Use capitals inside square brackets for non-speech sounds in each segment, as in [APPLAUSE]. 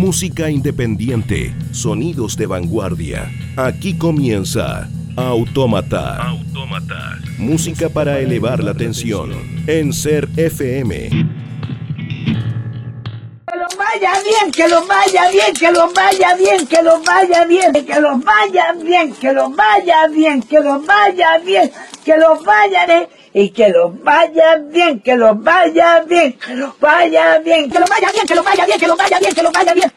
Música independiente, sonidos de vanguardia. Aquí comienza Autómata. Autómata. Música para elevar la tensión en Ser FM. Que los vaya bien, que los vaya bien, que los vaya bien, que los vaya bien, que los vaya bien, que los vaya bien, que los vaya bien, que los vaya bien y que los vaya bien, que los vaya bien, que los vaya bien, que los vaya bien, que los vaya bien, que los vaya bien, que los vaya bien.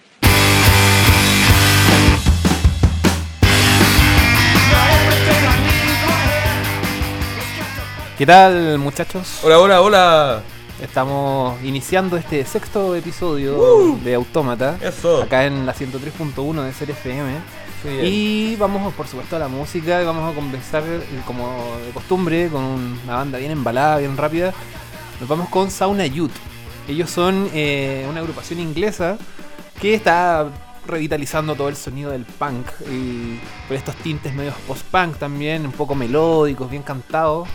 ¿Qué tal muchachos? Hola, hola, hola. Estamos iniciando este sexto episodio de Autómata. Eso. Acá en la 103.1 de Ser FM. Y vamos por supuesto a la música y vamos a conversar eh, como de costumbre con una banda bien embalada, bien rápida. Nos vamos con Sauna Youth. Ellos son eh, una agrupación inglesa que está revitalizando todo el sonido del punk y por estos tintes medios post-punk también, un poco melódicos, bien cantados.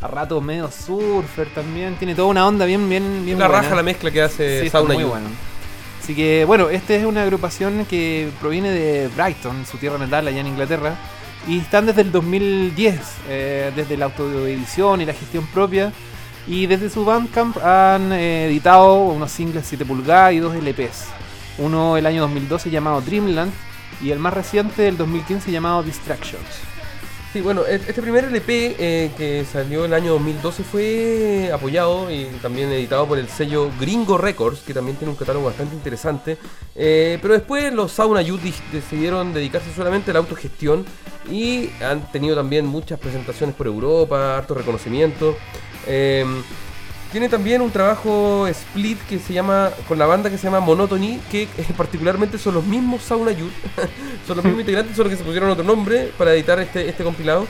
A rato medio surfer también, tiene toda una onda bien, bien, bien Una buena. raja la mezcla que hace Sí, Sauna muy Youth. bueno. Así que bueno, esta es una agrupación que proviene de Brighton, su tierra natal allá en Inglaterra. Y están desde el 2010, eh, desde la autoedición y la gestión propia. Y desde su Bandcamp han eh, editado unos singles 7 pulgadas y dos LPs. Uno el año 2012 llamado Dreamland y el más reciente del 2015 llamado Distractions. Sí, bueno, e- este primer LP eh, que salió el año 2012 fue apoyado y también editado por el sello Gringo Records, que también tiene un catálogo bastante interesante. Eh, pero después los Sauna Youth decidieron dedicarse solamente a la autogestión y han tenido también muchas presentaciones por Europa, harto reconocimiento. Eh, tiene también un trabajo split que se llama con la banda que se llama Monotony, que eh, particularmente son los mismos Sauna Youth, [LAUGHS] son los mismos integrantes, solo que se pusieron otro nombre para editar este, este compilado.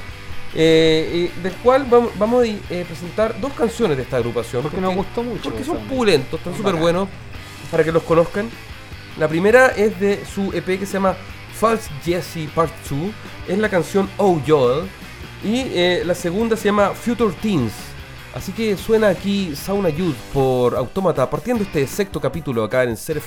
eh, del cual vamos, vamos a eh, presentar dos canciones de esta agrupación. Porque nos gustó mucho. Porque son pulentos, están súper buenos para que los conozcan. La primera es de su EP que se llama False Jesse Part 2, es la canción Oh Joel. Y la segunda se llama Future Teens. Así que suena aquí Sauna Youth por Autómata, partiendo este sexto capítulo acá en Ser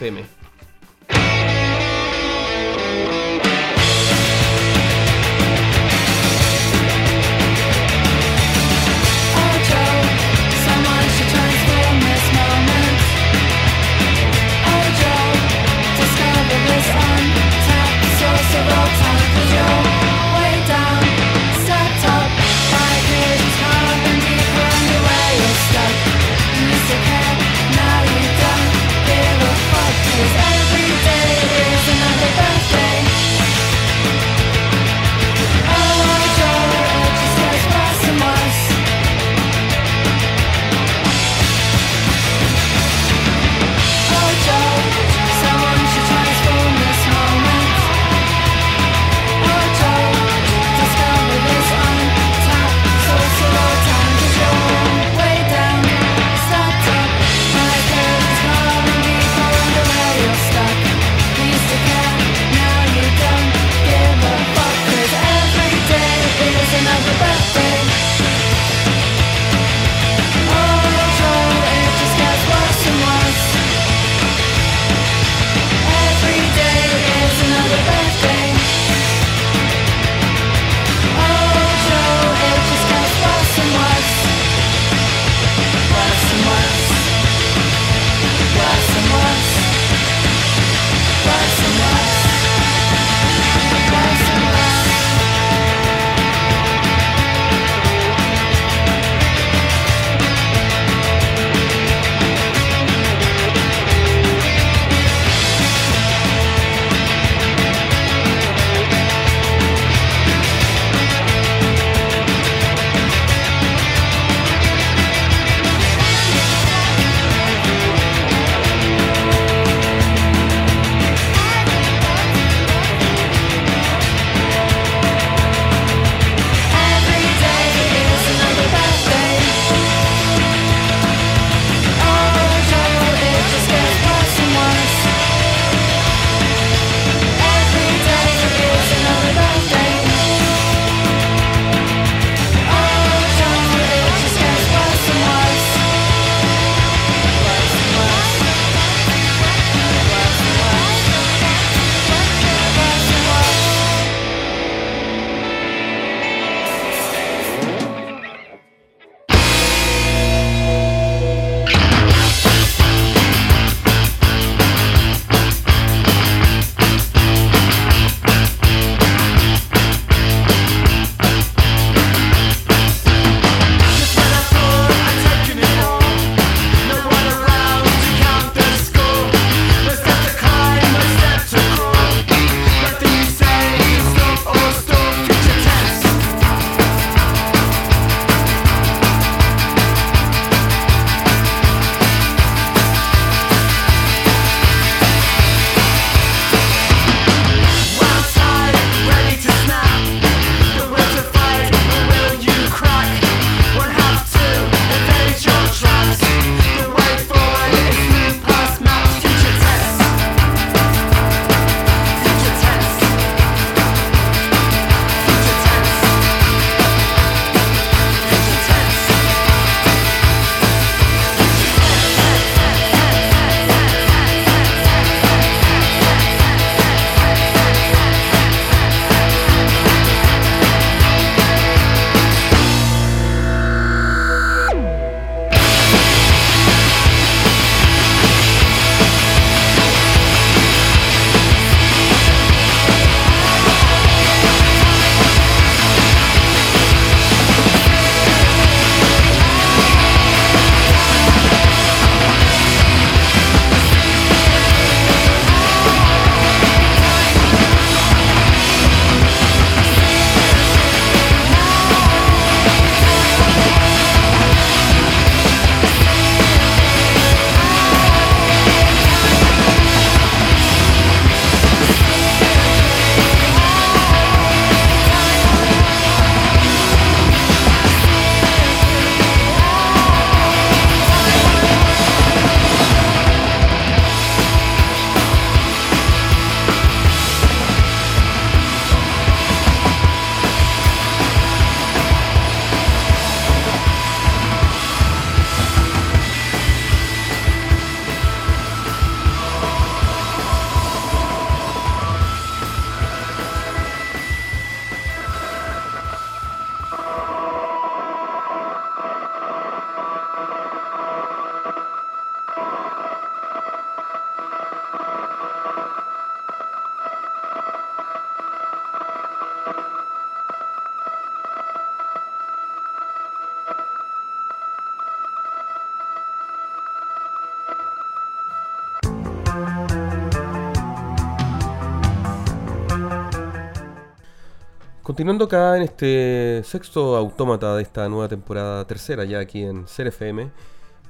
Continuando acá en este sexto autómata de esta nueva temporada tercera ya aquí en Ser FM,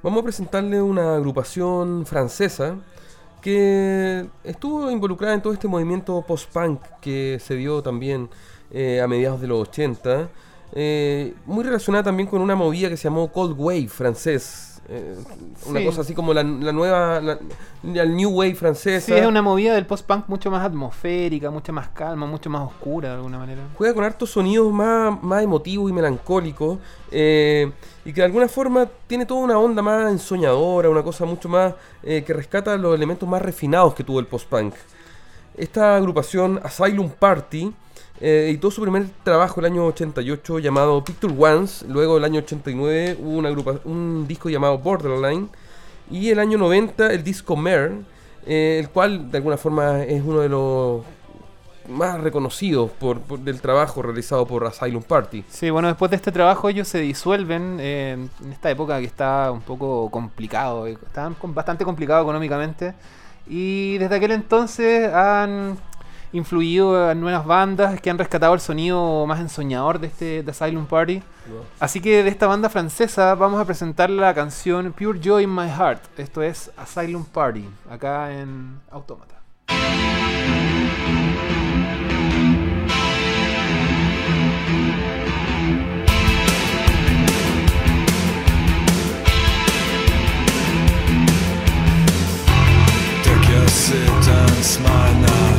vamos a presentarle una agrupación francesa que estuvo involucrada en todo este movimiento post-punk que se dio también eh, a mediados de los 80, eh, muy relacionada también con una movida que se llamó Cold Wave francés. Eh, una cosa así como la, la nueva, la- el New Wave francesa. Sí, es una movida del post-punk mucho más atmosférica, mucho más calma, mucho más oscura de alguna manera. juega con hartos sonidos más, más emotivos y melancólicos eh, y que de alguna forma tiene toda una onda más ensoñadora, una cosa mucho más eh, que rescata los elementos más refinados que tuvo el post-punk. Esta agrupación Asylum Party eh, editó su primer trabajo el año 88 llamado Picture Once, luego el año 89 hubo una un disco llamado Borderline. Y el año 90 el disco Mare, eh, el cual de alguna forma es uno de los más reconocidos por, por- del trabajo realizado por Asylum Party. Sí, bueno, después de este trabajo ellos se disuelven eh, en esta época que está un poco complicado, eh, estaban bastante complicado económicamente y desde aquel entonces han influido en nuevas bandas que han rescatado el sonido más ensoñador de este de Asylum Party. Así que de esta banda francesa vamos a presentar la canción Pure Joy in My Heart. Esto es Asylum Party, acá en Autómata. Smile now.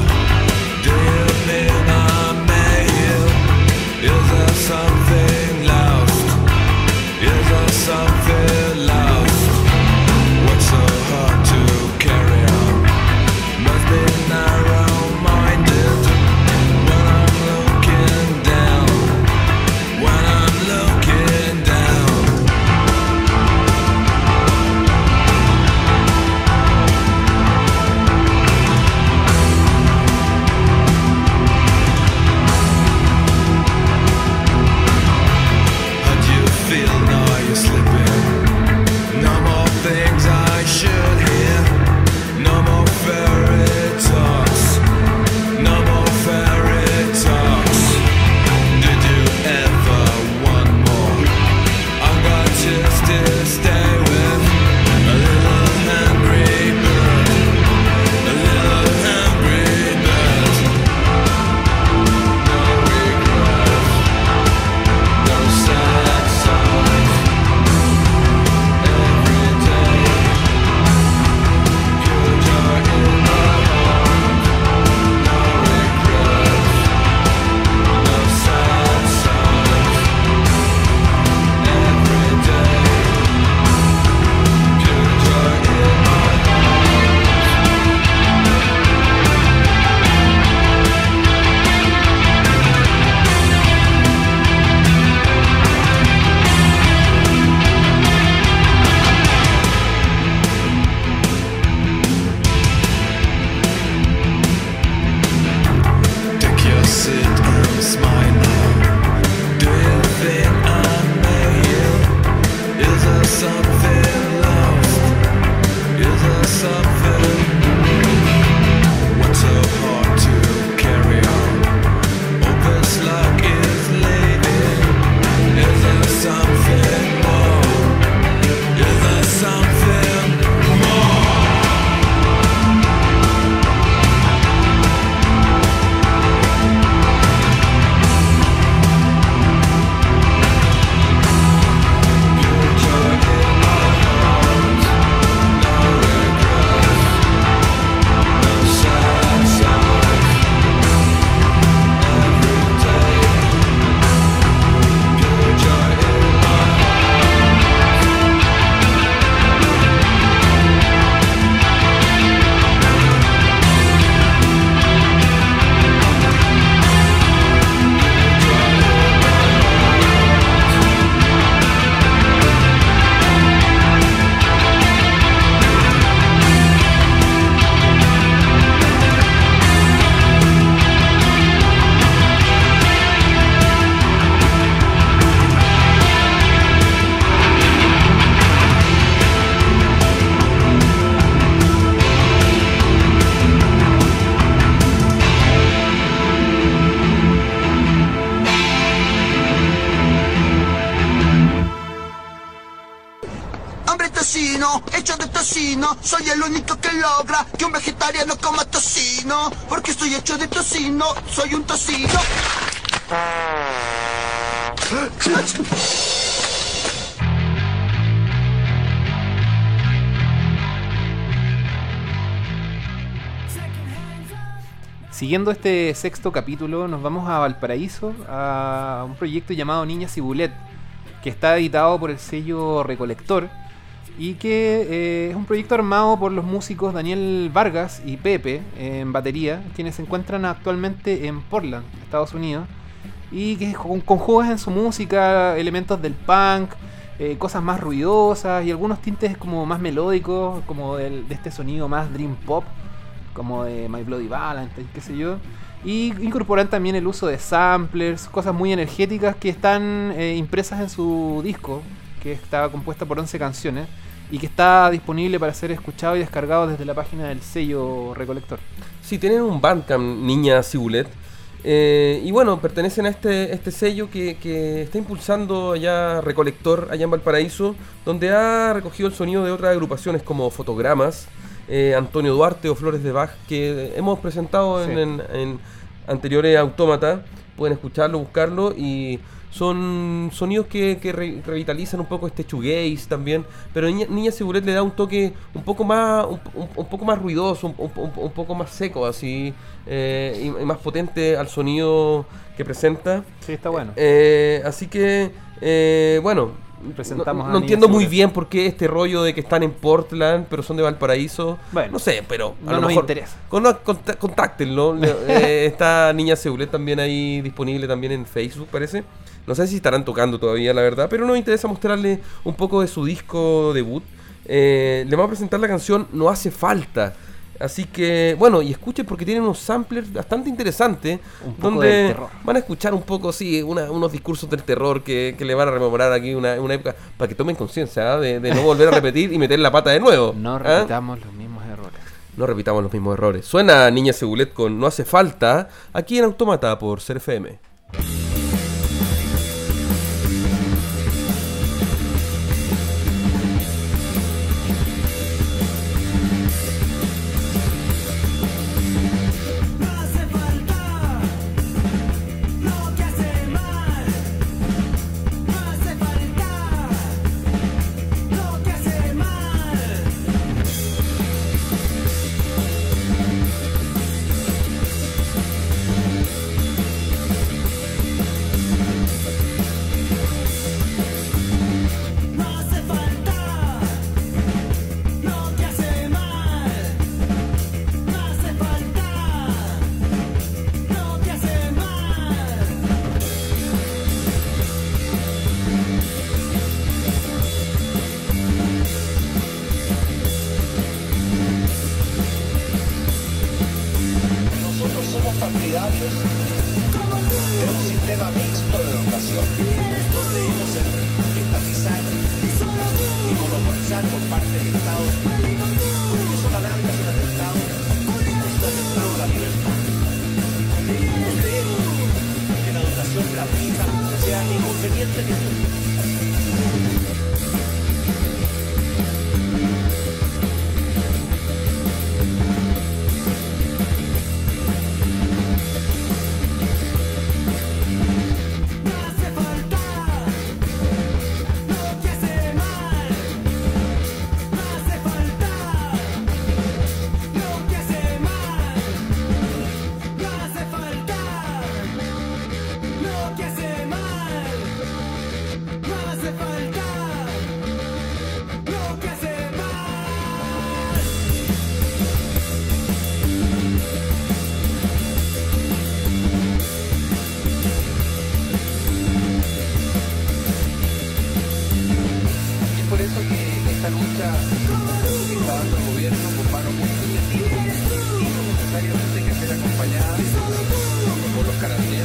Estoy hecho de tocino, soy un tocino. Siguiendo este sexto capítulo, nos vamos a Valparaíso a un proyecto llamado Niña Cibulet, que está editado por el sello Recolector y que eh, es un proyecto armado por los músicos Daniel Vargas y Pepe en batería, quienes se encuentran actualmente en Portland, Estados Unidos, y que con- conjugan en su música elementos del punk, eh, cosas más ruidosas y algunos tintes como más melódicos, como de este sonido más dream pop como de My Bloody Valentine, qué sé yo. Y incorporan también el uso de samplers, cosas muy energéticas que están eh, impresas en su disco, que está compuesta por 11 canciones y que está disponible para ser escuchado y descargado desde la página del sello Recolector. Sí, tienen un Bandcamp, Niña Cibulet. Eh, y bueno, pertenecen a este, este sello que, que está impulsando allá Recolector, allá en Valparaíso, donde ha recogido el sonido de otras agrupaciones como Fotogramas, eh, Antonio Duarte o Flores de Bach, que hemos presentado en- en anteriores Autómata. Pueden escucharlo, buscarlo y son sonidos que, que re- revitalizan un poco este shoegaze también, pero Niña, Niña Cibulet le da un toque un poco más un, un- un poco más ruidoso, un, un- poco más seco así eh, y, y más potente al sonido que presenta. Sí, está bueno. Eh, así que eh, bueno, Presentamos no, no entiendo muy bien por qué este rollo de que están en Portland, pero son de Valparaíso. Bueno, no sé, pero a no lo nos mejor interesa. con- contáctenlo. [LAUGHS] Eh, está Niña Ceulet también ahí disponible también en Facebook, parece. No sé si estarán tocando todavía, la verdad, pero nos interesa mostrarle un poco de su disco debut. Eh, le vamos a presentar la canción No hace falta. Así que, bueno, y escuchen porque tienen unos samplers bastante interesantes. Un poco donde del terror. van a escuchar un poco, sí, una- unos discursos del terror que, que le van a rememorar aquí una, una época para que tomen conciencia ¿ah? de, de no volver a [LAUGHS] repetir y meter la pata de nuevo. No ¿ah? repitamos los mismos errores. No repitamos los mismos errores. Suena Niña Segulet con No hace falta aquí en Autómata por Ser por los carabineros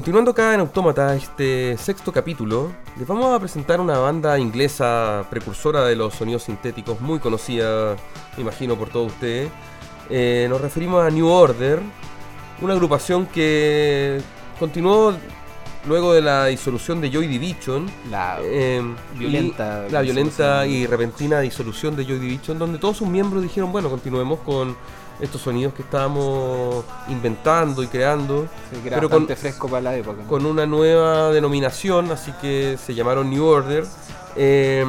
Continuando acá en Autómata, este sexto capítulo, les vamos a presentar una banda inglesa precursora de los sonidos sintéticos, muy conocida, me imagino, por todos ustedes. Eh, nos referimos a New Order, una agrupación que continuó luego de la disolución de Joy Division. La eh, violenta y- la violenta y repentina disolución de Joy Division, donde todos sus miembros dijeron, bueno, continuemos con estos sonidos que estábamos inventando y creando, sí, que era pero con, fresco para la época. ¿no? con una nueva denominación, así que se llamaron New Order. eh,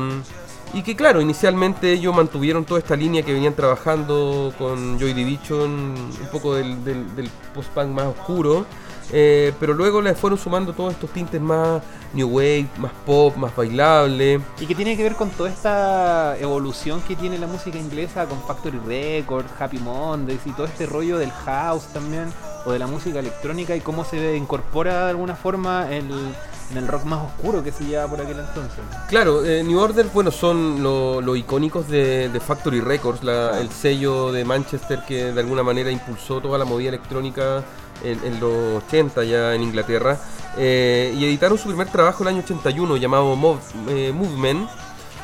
y que claro, inicialmente ellos mantuvieron toda esta línea que venían trabajando con Joy Division, un poco del, del- del post-punk más oscuro, eh, pero luego le fueron sumando todos estos tintes más new wave, más pop, más bailable. Y que tiene que ver con toda esta evolución que tiene la música inglesa con Factory Records, Happy Mondays y todo este rollo del house también, o de la música electrónica y cómo se incorpora de alguna forma el, en el rock más oscuro que se lleva por aquel entonces. Claro, eh, New Order, bueno, son los lo icónicos de, de Factory Records, la- el sello de Manchester que de alguna manera impulsó toda la movida electrónica en, en los 80 ya en Inglaterra. Eh, y editaron su primer trabajo el año 81 llamado Mov- eh, Movement.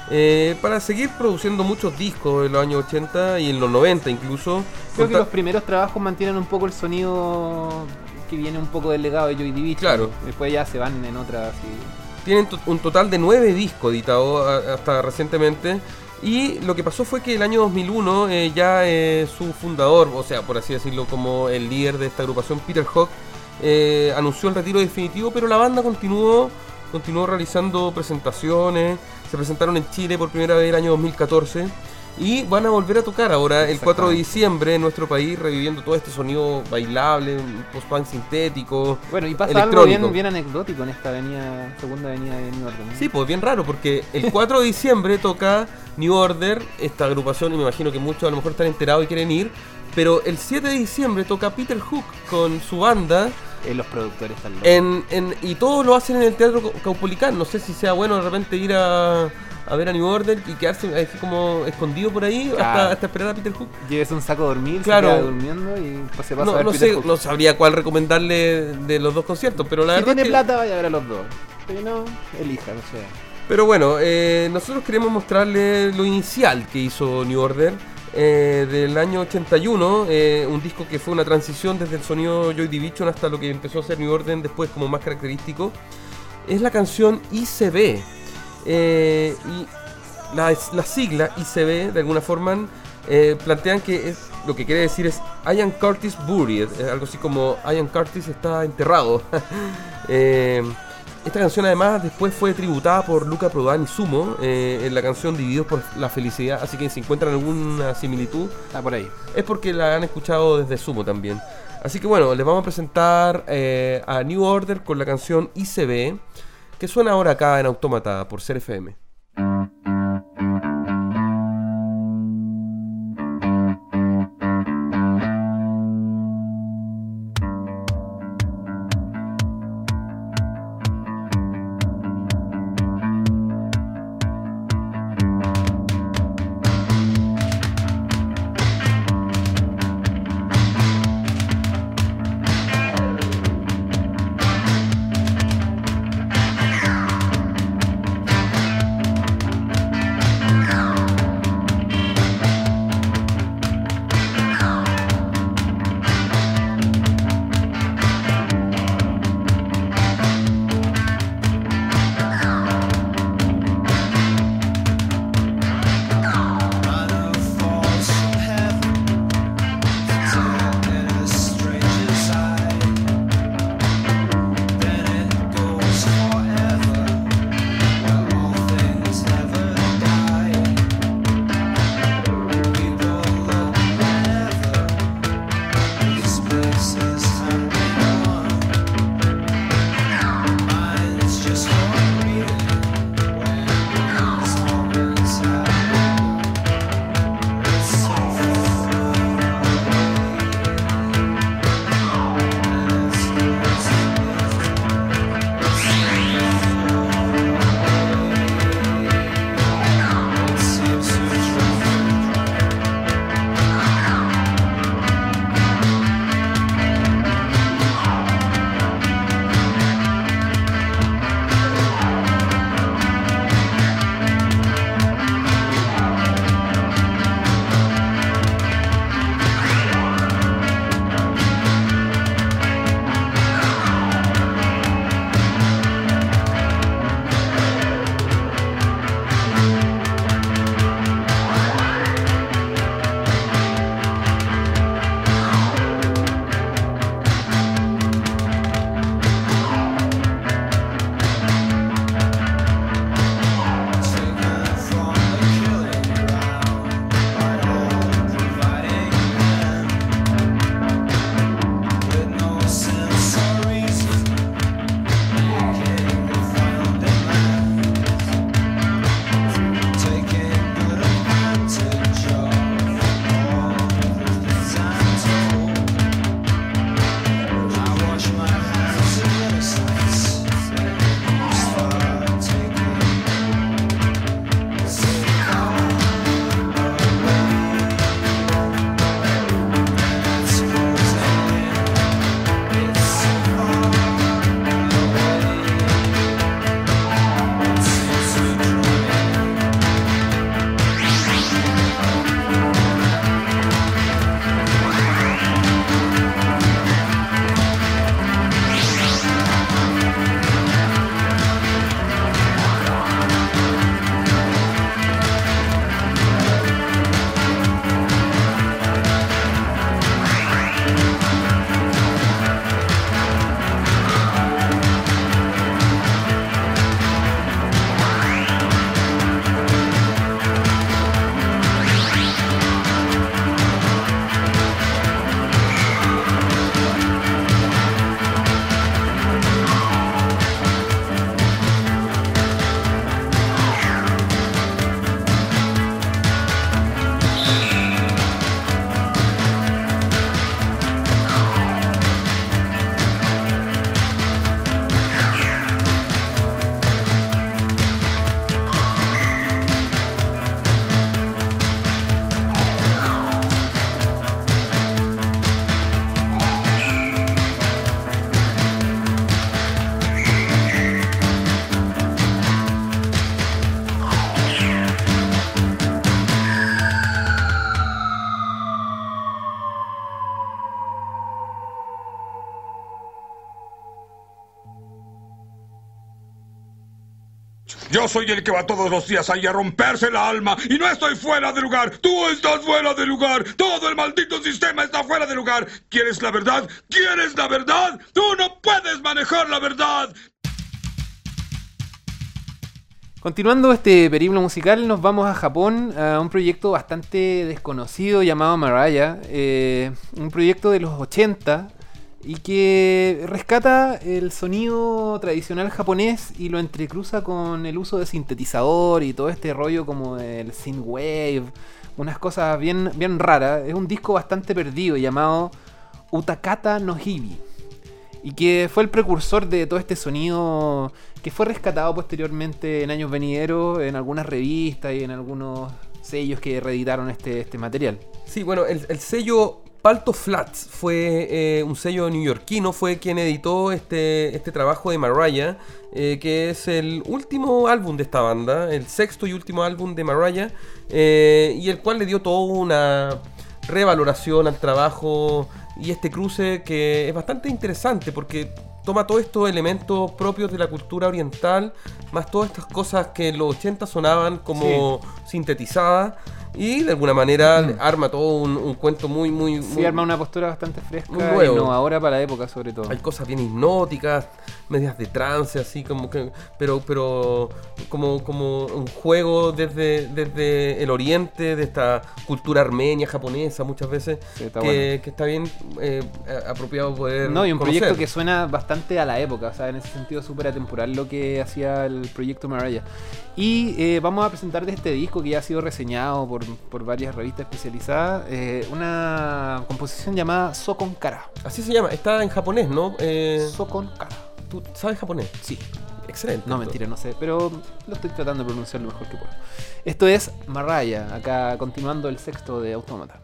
eh, para seguir produciendo muchos discos en los años 80 y en los 90 incluso. Creo que los primeros trabajos mantienen un poco el sonido que viene un poco del legado de Joy Division. Claro. Después ya se van en otras y Tienen to- un total de nueve discos editados hasta recientemente. Y lo que pasó fue que el año 2001 eh, ya su fundador, o sea, por así decirlo, como el líder de esta agrupación, Peter Hock, eh, anunció el retiro definitivo, pero la banda continuó, continuó realizando presentaciones. Se presentaron en Chile por primera vez el año 2014. Y van a volver a tocar ahora el 4 de diciembre en nuestro país, reviviendo todo este sonido bailable, post-punk sintético. Bueno, y pasa algo bien, bien anecdótico en esta avenida, segunda avenida de New. ¿no? Sí, pues bien raro, porque el 4 de diciembre toca New Order, esta agrupación, y me imagino que muchos a lo mejor están enterados y quieren ir, pero el 7 de diciembre toca Peter Hook con su banda, Eh, los productores están locos. en, en- y todos lo hacen en el Teatro Cau- Caupolicán. No sé si sea bueno de repente ir a, a ver a New Order y quedarse así como escondido por ahí hasta, Claro. hasta esperar a Peter Hook. Lleves un saco a dormir, Claro. se queda durmiendo y se pasa a No, ver no Peter sé, Hook. no sabría cuál recomendarle de los dos conciertos, pero la si verdad tiene es que- plata, vaya a ver a los dos. Si no, elija, o sea. Pero bueno, eh, nosotros queremos mostrarle lo inicial que hizo New Order eh, del año 81, eh, un disco que fue una transición desde el sonido Joy Division hasta lo que empezó a ser New Order después como más característico. Es la canción ICB. Eh, y la, la sigla ICB, de alguna forma, eh, plantean que es, lo que quiere decir es Ian Curtis Buried, algo así como Ian Curtis está enterrado. [LAUGHS] Esta canción además después fue tributada por Luca Prodan y Sumo eh, en la canción Divididos por la Felicidad, así que si encuentran alguna similitud Está por ahí. es porque la han escuchado desde Sumo también. Así que bueno, les vamos a presentar eh, a New Order con la canción ICB, que suena ahora acá en Autómata por Ser FM. Yo soy el que va todos los días ahí a romperse el alma y no estoy fuera de lugar. Tú estás fuera de lugar. Todo el maldito sistema está fuera de lugar. ¿Quieres la verdad? ¿Quieres la verdad? Tú no puedes manejar la verdad. Continuando este periplo musical, nos vamos a Japón a un proyecto bastante desconocido llamado Maraya. eh, un proyecto de los 80 y que rescata el sonido tradicional japonés y lo entrecruza con el uso de sintetizador y todo este rollo como el synthwave, unas cosas bien, bien raras. Es un disco bastante perdido llamado Utakata no Hibi y que fue el precursor de todo este sonido que fue rescatado posteriormente en años venideros en algunas revistas y en algunos sellos que reeditaron este, este material. Sí, bueno, el, el sello Palto Flats fue eh, un sello neoyorquino, fue quien editó este, este trabajo de Mariah, eh, que es el último álbum de esta banda, el sexto y último álbum de Mariah, eh, y el cual le dio toda una revaloración al trabajo y este cruce que es bastante interesante porque toma todos estos elementos propios de la cultura oriental, más todas estas cosas que en los 80 sonaban como sintetizadas y de alguna manera arma todo un, un cuento muy, muy, Sí, muy- arma una postura bastante fresca muy nuevo. innovadora para la época sobre todo. hay cosas bien hipnóticas, medias de trance, así como que, pero, pero como, como un juego desde, desde el oriente, de esta cultura armenia, japonesa, muchas veces, Sí, está que, bueno. que está bien eh, apropiado poder. No, y un conocer. proyecto que suena bastante a la época, o sea, en ese sentido súper atemporal lo que hacía el proyecto Mariah. Y eh, vamos a presentar de este disco que ya ha sido reseñado por, por varias revistas especializadas, eh, una composición llamada Sokon Kara. Así se llama, está en japonés, ¿no? Eh, Sokon Kara. ¿Tú sabes japonés? Sí. Excelente. No, mentira, no sé, pero lo estoy tratando de pronunciar lo mejor que puedo. Esto es Mariah, acá continuando el sexto de Autómata.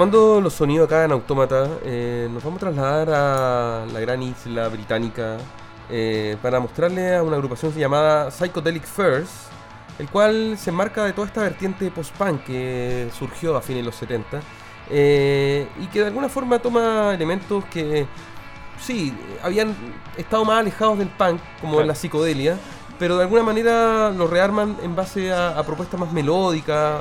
Retomando los sonidos acá en Autómata, eh, nos vamos a trasladar a la gran isla británica eh, para mostrarle a una agrupación llamada Psychedelic First, el cual se enmarca de toda esta vertiente post-punk que surgió a fines de los 70 eh, y que de alguna forma toma elementos que sí, habían estado más alejados del punk, como Claro. en la psicodelia, pero de alguna manera lo rearman en base a, a propuestas más melódicas,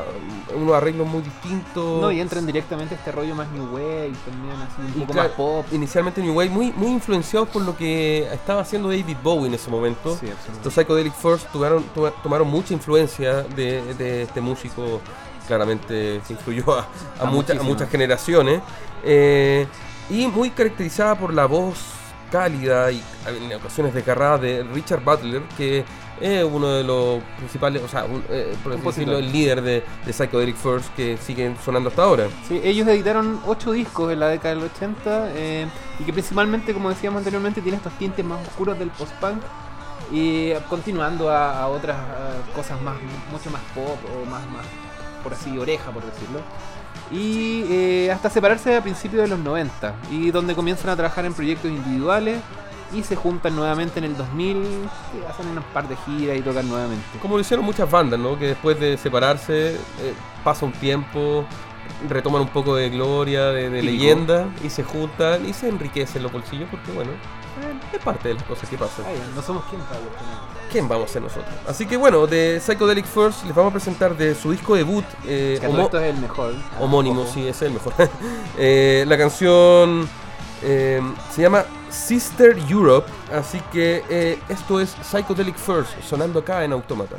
unos arreglos muy distintos. No, y entran directamente a este rollo más New Wave también, así un Y poco más pop. Inicialmente New Wave, muy, muy influenciados por lo que estaba haciendo David Bowie en ese momento. Sí. Los Psychedelic First tuvieron, tu- tomaron mucha influencia de, de este músico, claramente se influyó a, a A muchas, a muchísimas. muchas generaciones. eh, y muy caracterizada por la voz cálida y en ocasiones desgarrada de Richard Butler, que es uno de los principales, o sea, un- eh, por decirlo, el líder de, de Psychedelic First que siguen sonando hasta ahora. Sí, ellos editaron ocho discos en la década del 80 eh, y que principalmente, como decíamos anteriormente, tiene estos tintes más oscuros del post-punk y continuando a, a otras a cosas más mucho más pop o más, más por así, oreja, por decirlo. Y eh, hasta separarse a principios de los 90 y donde comienzan a trabajar en proyectos individuales y se juntan nuevamente en el 2000, que hacen un par de giras y tocan nuevamente. Como lo hicieron muchas bandas, ¿no? Que después de separarse, eh, pasa un tiempo, retoman un poco de gloria, de, leyenda, y se juntan y se enriquecen los bolsillos, porque bueno, es parte de las cosas que pasan. Ay, no somos quien para. ¿Quién vamos a ser nosotros? Así que bueno, de Psychedelic First les vamos a presentar de su disco debut, eh, Que homo- esto es el mejor. homónimo, Ojo. sí, es el mejor. [LAUGHS] Eh, la canción eh, se llama Sister Europe, así que esto es Psychedelic First, sonando acá en Automata.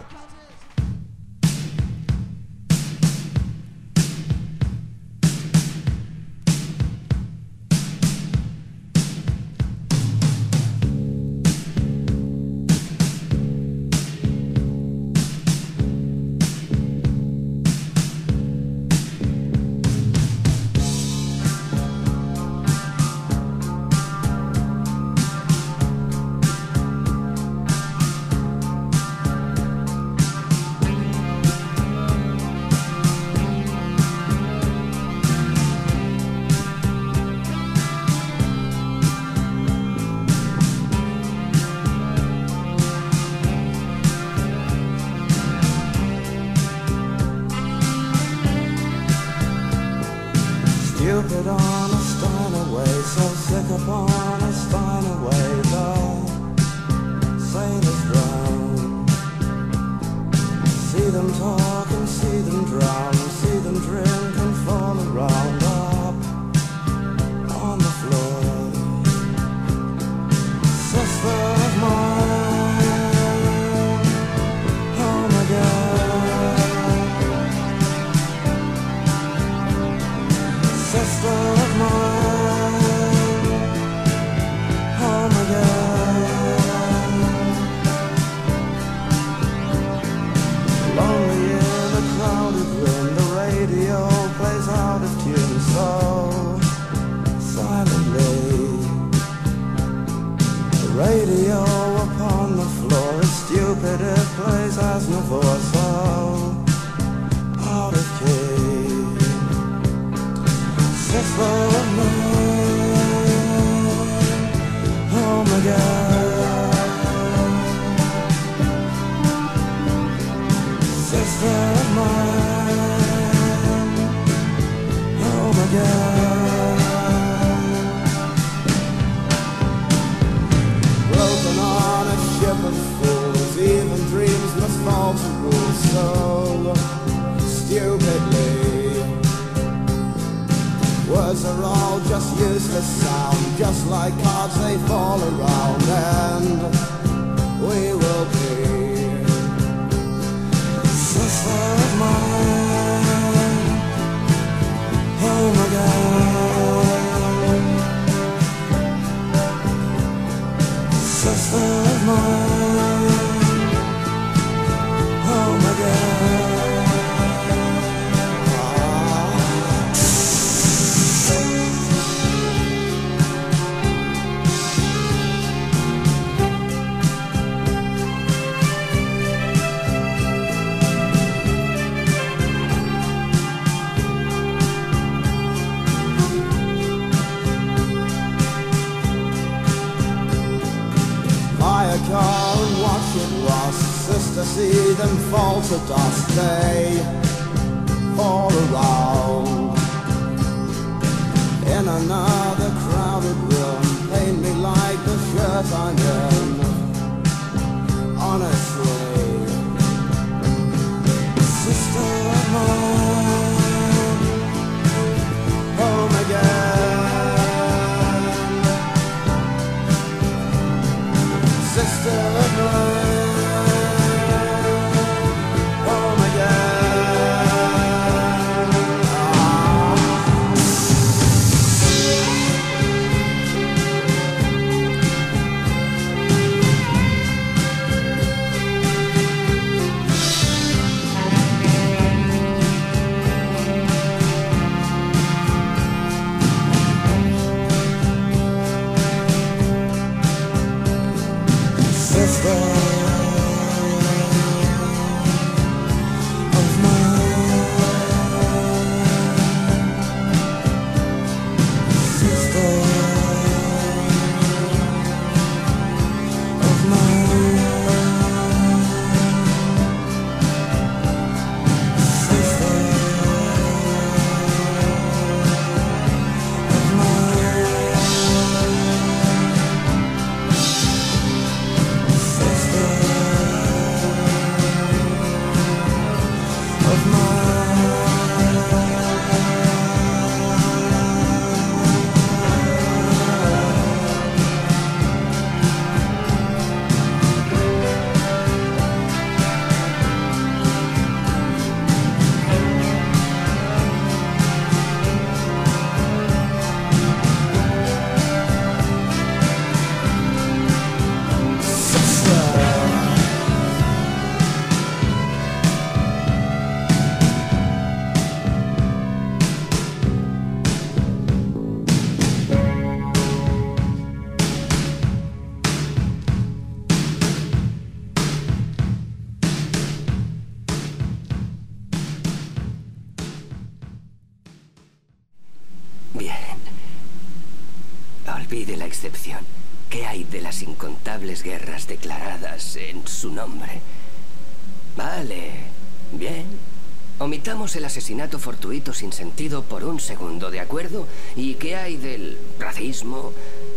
El asesinato fortuito sin sentido por un segundo, ¿de acuerdo? ¿Y qué hay del racismo,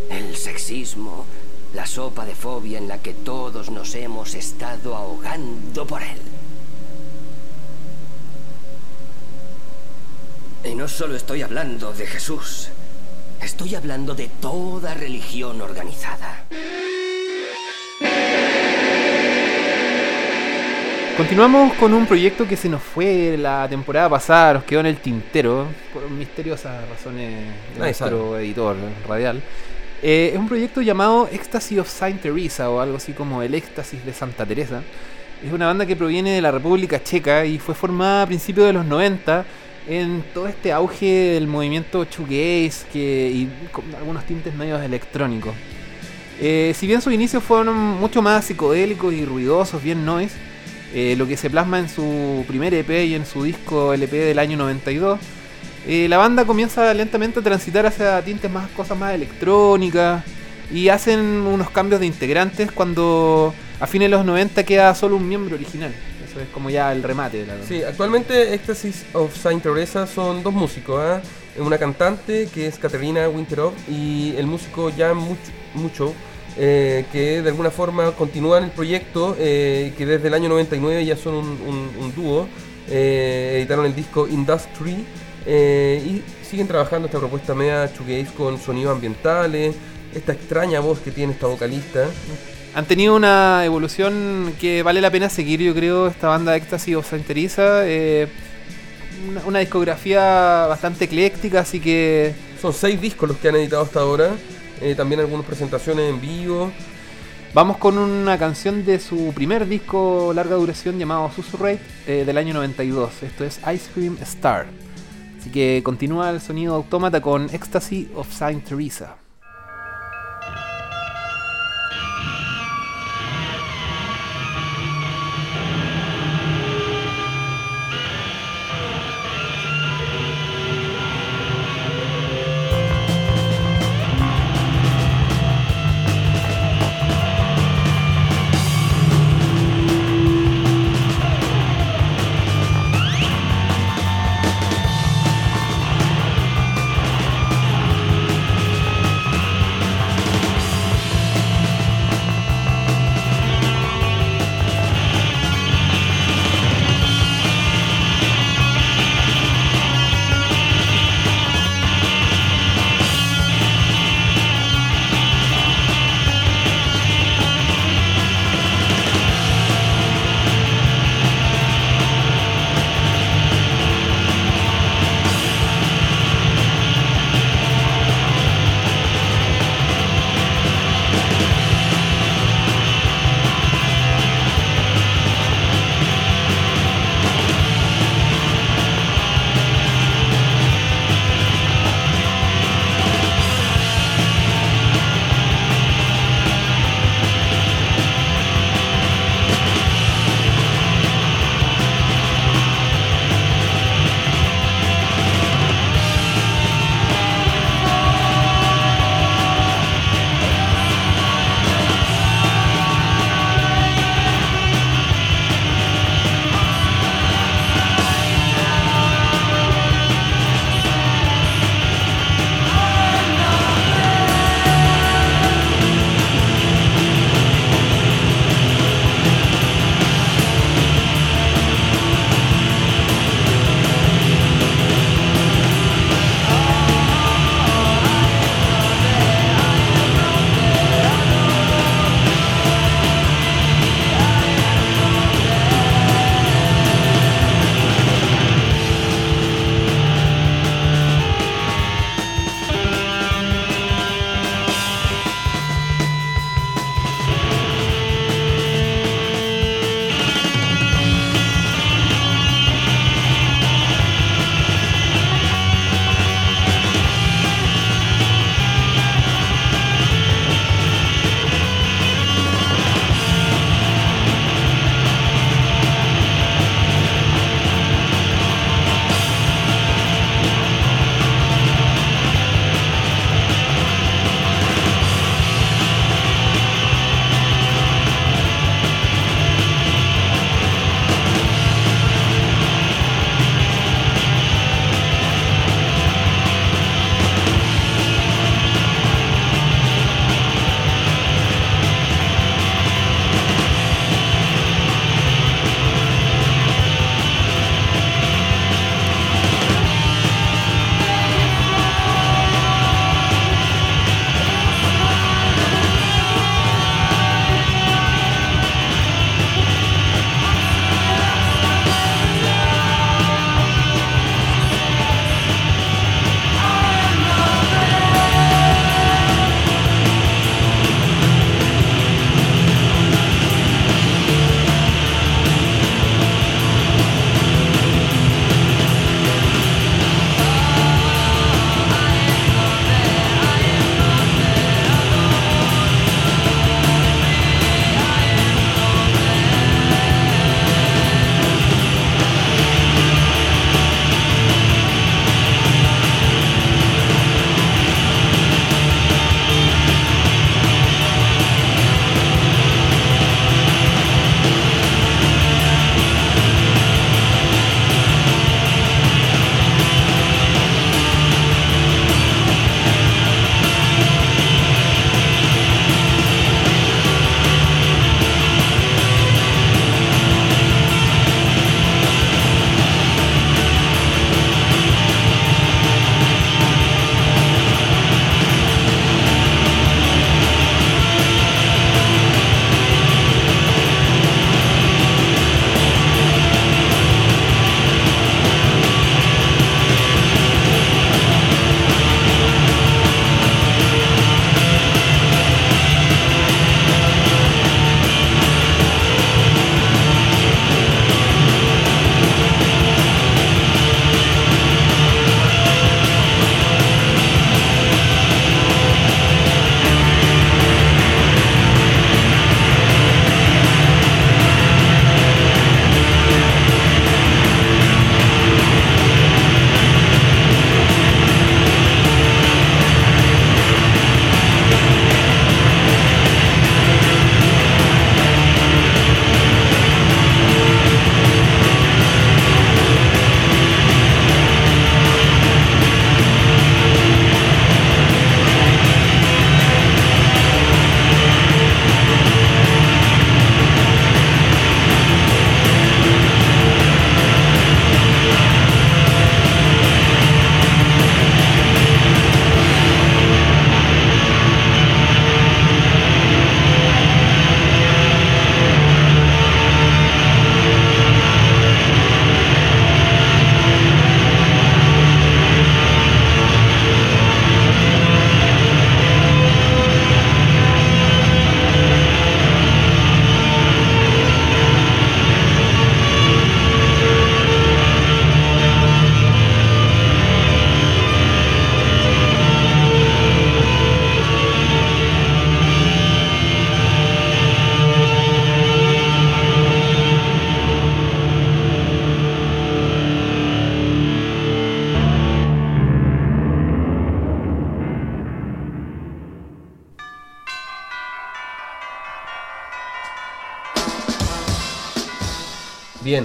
el sexismo, la sopa de fobia en la que todos nos hemos estado ahogando por él? Y no solo estoy hablando de Jesús, estoy hablando de toda religión organizada. Continuamos con un proyecto que se nos fue la temporada pasada, nos quedó en el tintero, por misteriosas razones de nuestro editor radial. Eh, es un proyecto llamado Ecstasy of Saint Teresa o algo así como el éxtasis de Santa Teresa. Es una banda que proviene de la República Checa y fue formada a principios de los 90 en todo este auge del movimiento shoegaze que, y con algunos tintes medios electrónicos. Eh, si bien sus inicios fueron mucho más psicodélicos y ruidosos, bien noise, eh, lo que se plasma en su primer EP y en su disco LP del año 92, eh, la banda comienza lentamente a transitar hacia tintes más cosas más electrónicas y hacen unos cambios de integrantes cuando a fines de los 90 queda solo un miembro original. Eso es como ya el remate de la Sí, actualmente Ecstasy of Saint Teresa son dos músicos, ¿ah? una cantante que es Caterina Winterov y el músico Jan Much- Mucho, eh, que de alguna forma continúan el proyecto, eh, que desde el año 99 ya son un, un- un dúo, eh, editaron el disco Industry y siguen trabajando esta propuesta media shoegaze con sonidos ambientales, esta extraña voz que tiene esta vocalista. Han tenido una evolución que vale la pena seguir, yo creo, esta banda Ecstasy of eh, una, una discografía bastante ecléctica, así que Son seis discos los que han editado hasta ahora, eh, también algunas presentaciones en vivo. vamos con una canción de su primer disco larga duración llamado Susurrate eh, del año 92. Esto es Ice Cream Star. Así que continúa el sonido autómata con Ecstasy of Saint Teresa.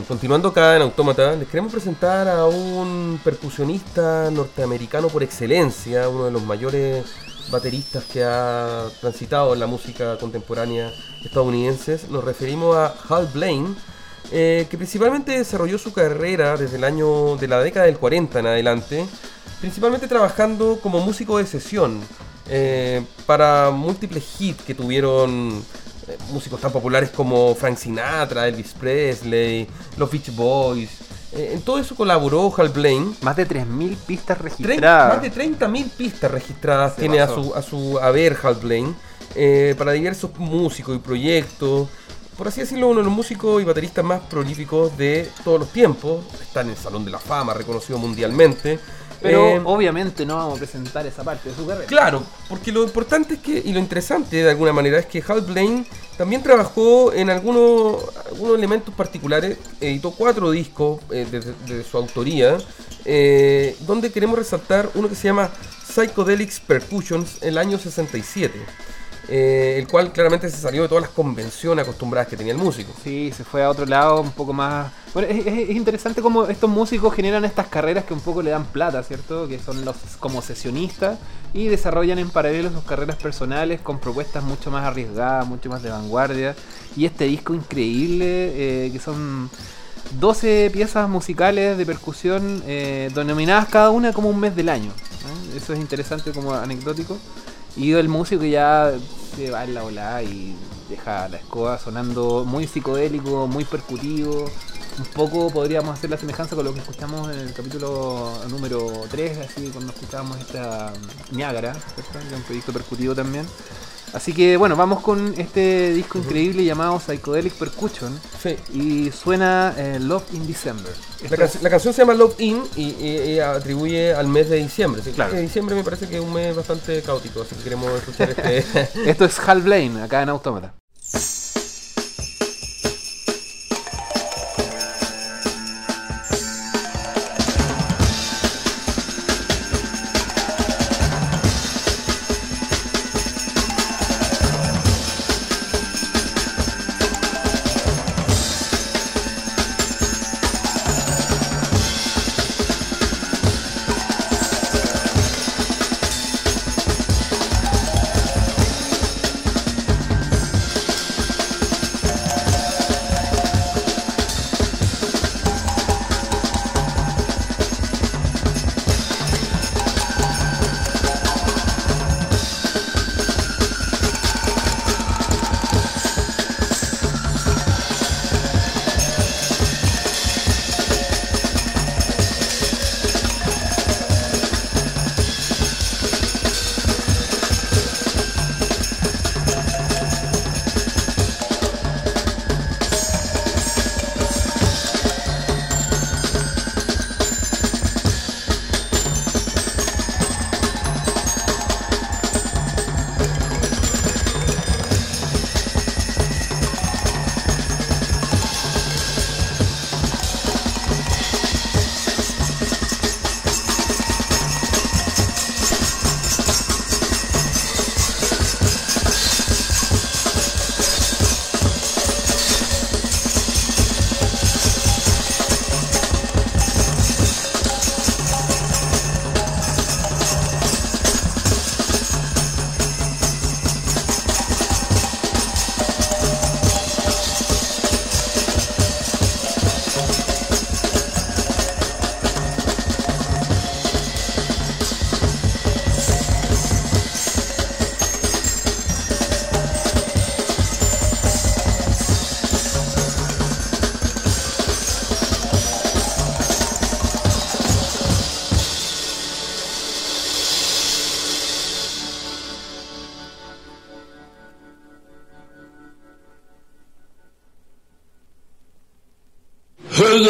Continuando acá en Autómata, les queremos presentar a un percusionista norteamericano por excelencia, uno de los mayores bateristas que ha transitado en la música contemporánea estadounidense. Nos referimos a Hal Blaine, eh, que principalmente desarrolló su carrera desde el año de la década del 40 en adelante, principalmente trabajando como músico de sesión eh, para múltiples hits que tuvieron músicos tan populares como Frank Sinatra, Elvis Presley, los Beach Boys. Eh, en todo eso colaboró Hal Blaine. Más de 3.000 pistas registradas. más de 30.000 pistas registradas Se tiene a su, a su haber Hal Blaine eh, para diversos músicos y proyectos. Por así decirlo, uno de los músicos y bateristas más prolíficos de todos los tiempos. Está en el Salón de la Fama, reconocido mundialmente. Pero Eh, obviamente no vamos a presentar esa parte de su carrera. Claro, porque lo importante es que, y lo interesante de alguna manera, es que Hal Blaine también trabajó en algunos, algunos elementos particulares, editó cuatro discos eh, de, de su autoría, eh, donde queremos resaltar uno que se llama Psychedelics Percussions el año 67, eh, el cual claramente se salió de todas las convenciones acostumbradas que tenía el músico. Sí, se fue a otro lado, un poco más... Bueno, es, es- es interesante cómo estos músicos generan estas carreras que un poco le dan plata, ¿cierto? Que son los como sesionistas y desarrollan en paralelo sus carreras personales con propuestas mucho más arriesgadas, mucho más de vanguardia. Y este disco increíble, eh, que son 12 piezas musicales de percusión eh, denominadas cada una como un mes del año. Eso es interesante como anecdótico. Y el músico ya se va en la volada y deja la escoba sonando muy psicodélico, muy percutivo. Un poco podríamos hacer la semejanza con lo que escuchamos en el capítulo número 3, así cuando escuchábamos esta mm, Niágara. Que es un proyecto percutivo también. Así que bueno, vamos con este disco increíble llamado Psychedelic Percussion. Y suena eh, Love in December. La, can- es- la canción se llama Love In y, y- y atribuye al mes de diciembre. Sí, Claro. que diciembre me parece que es un mes bastante caótico, así que queremos escuchar este. [LAUGHS] Esto es Hal Blaine, acá en Autómata.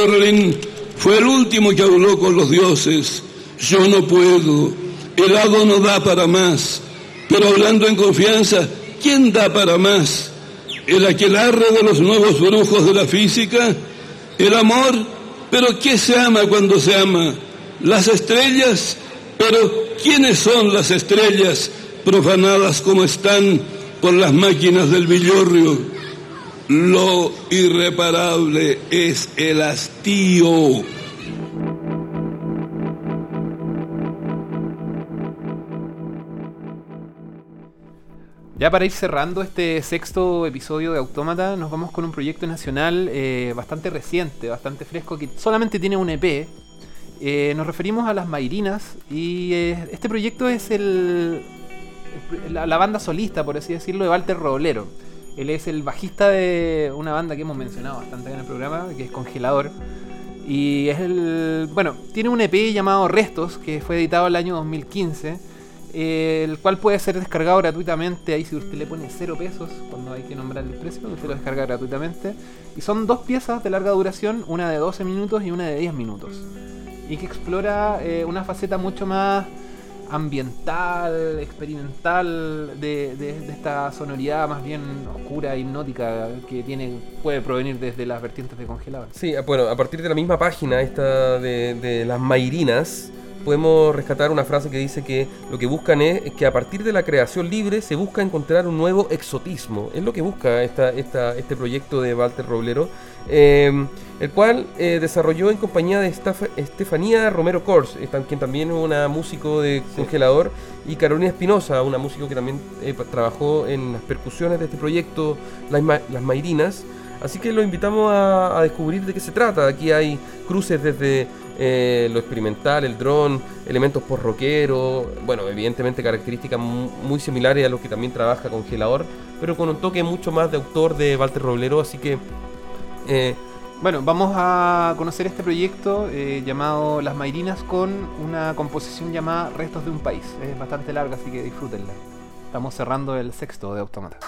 Hölderlin fue el último que habló con los dioses. Yo no puedo, el hado no da para más. Pero hablando en confianza, ¿quién da para más? El aquelarre de los nuevos brujos de la física, el amor, pero ¿qué se ama cuando se ama? Las estrellas, pero ¿quiénes son las estrellas profanadas como están por las máquinas del villorrio? Lo irreparable es el hastío. Ya para ir cerrando este sexto episodio de Autómata, nos vamos con un proyecto nacional eh, bastante reciente, bastante fresco, que solamente tiene un EP. Eh, nos referimos a las Mairinas y eh, este proyecto es el, la, la banda solista, por así decirlo, de Walter Roblero. Él es el bajista de una banda que hemos mencionado bastante en el programa, que es Congelador. Y es el. Bueno, tiene un EP llamado Restos, que fue editado el año 2015. eh, el cual puede ser descargado gratuitamente. Ahí, si usted le pone 0 pesos, cuando hay que nombrar el precio, usted lo descarga gratuitamente. Y son dos piezas de larga duración: una de 12 minutos y una de 10 minutos. Y que explora eh, una faceta mucho más ambiental, experimental de, esta sonoridad más bien oscura, hipnótica que tiene puede provenir desde las vertientes de congelador. Sí, ah, bueno, a partir de la misma página esta de, de las Mairinas, podemos rescatar una frase que dice que lo que buscan es que a partir de la creación libre se busca encontrar un nuevo exotismo. Es lo que busca esta, esta, este proyecto de Walter Roblero, eh, el cual eh, desarrolló en compañía de Estaf- Estefanía Romero Kors, eh, quien también es una músico de congelador, y Carolina Espinosa, una músico que también eh, trabajó en las percusiones de este proyecto, Las, Ma- Las Mairinas. Así que lo invitamos a, a descubrir de qué se trata. Aquí hay cruces desde eh, lo experimental, el dron, elementos por rockero, bueno, evidentemente características mu- muy similares a lo que también trabaja Congelador, pero con un toque mucho más de autor de Walter Roblero, así que eh, Bueno, vamos a conocer este proyecto eh, llamado Las Mairinas con una composición llamada Restos de un País. Es bastante larga, así que disfrútenla. Estamos cerrando el sexto de Automata.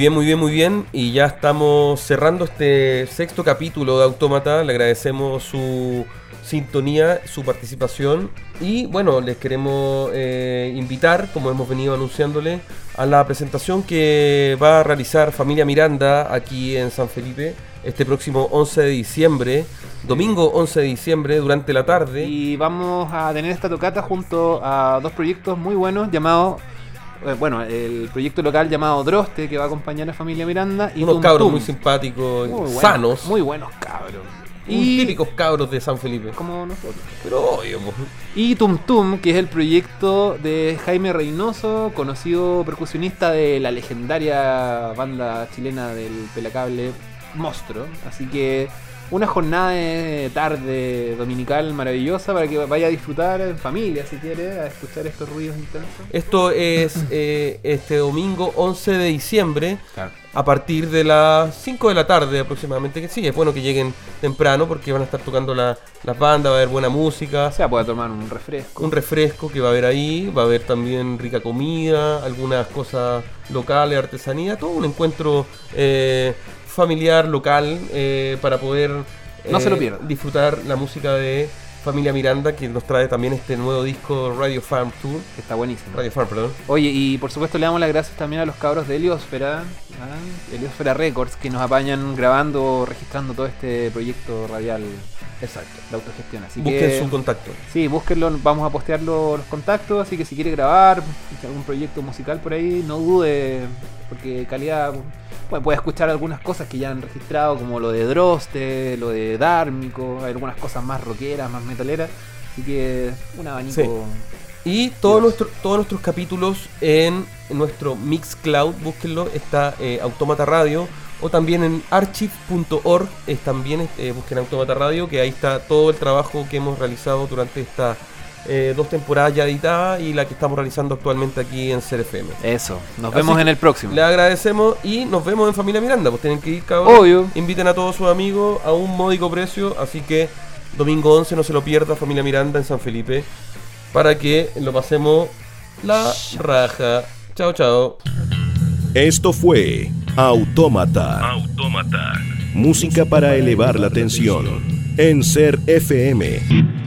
Bien, muy bien, muy bien. Y ya estamos cerrando este sexto capítulo de Autómata. Le agradecemos su sintonía, su participación. Y bueno, les queremos eh, invitar, como hemos venido anunciándole, a la presentación que va a realizar Familia Miranda aquí en San Felipe este próximo 11 de diciembre, domingo 11 de diciembre, durante la tarde. Y vamos a tener esta tocata junto a dos proyectos muy buenos llamados. Eh, Bueno, el proyecto local llamado Droste, que va a acompañar a Familia Miranda. Y Unos Tum cabros Tum. muy simpáticos, Muy buenos, sanos. Muy buenos cabros. Y típicos cabros de San Felipe. Como nosotros. Pero obvio, po. Y Tum Tum, que es el proyecto de Jaime Reynoso, conocido percusionista de la legendaria banda chilena del Pelacable Monstruo. Así que una jornada de tarde dominical maravillosa para que vaya a disfrutar en familia, si quiere, a escuchar estos ruidos intensos. Esto es [CLEARS THROAT] eh, este domingo 11 de diciembre. Claro. A partir de las 5 de la tarde aproximadamente, que sí, es bueno que lleguen temprano porque van a estar tocando la- las bandas, va a haber buena música. O sea, puede tomar un refresco. Un refresco que va a haber ahí, va a haber también rica comida, algunas cosas locales, artesanía, todo un encuentro eh, familiar, local, eh, para poder No se lo eh, disfrutar la música de Familia Miranda, que nos trae también este nuevo disco Radio Farm Tour. Que está buenísimo. Radio Farm, perdón. Oye, y por supuesto le damos las gracias también a los cabros de Heliosfera, ¿ah? Heliosfera Records, que nos apañan grabando, registrando todo este proyecto radial Exacto. de autogestión. Así Busquen que, su contacto. Sí, búsquenlo, vamos a postear lo- los contactos, así que si quiere grabar si algún proyecto musical por ahí, no dude, porque calidad, bueno, puede escuchar algunas cosas que ya han registrado, como lo de Droste, lo de Dármico, hay algunas cosas más rockeras, más metaleras, así que un abanico... Sí. Y todos, nuestro- todos nuestros capítulos en nuestro Mixcloud, búsquenlo, está eh, Automata Radio. O también en archive.org, también eh, busquen Automata Radio, que ahí está todo el trabajo que hemos realizado durante estas eh, dos temporadas ya editadas y la que estamos realizando actualmente aquí en CRFM. Eso, nos Así vemos en el próximo. Le agradecemos y nos vemos en Familia Miranda. Pues tienen que ir, cabrón. Obvio. Inviten a todos sus amigos a un módico precio. Así que domingo 11 no se lo pierda, Familia Miranda en San Felipe. Para que lo pasemos la raja. Chao, chao. Esto fue Autómata. Música para elevar la tensión. En Ser FM.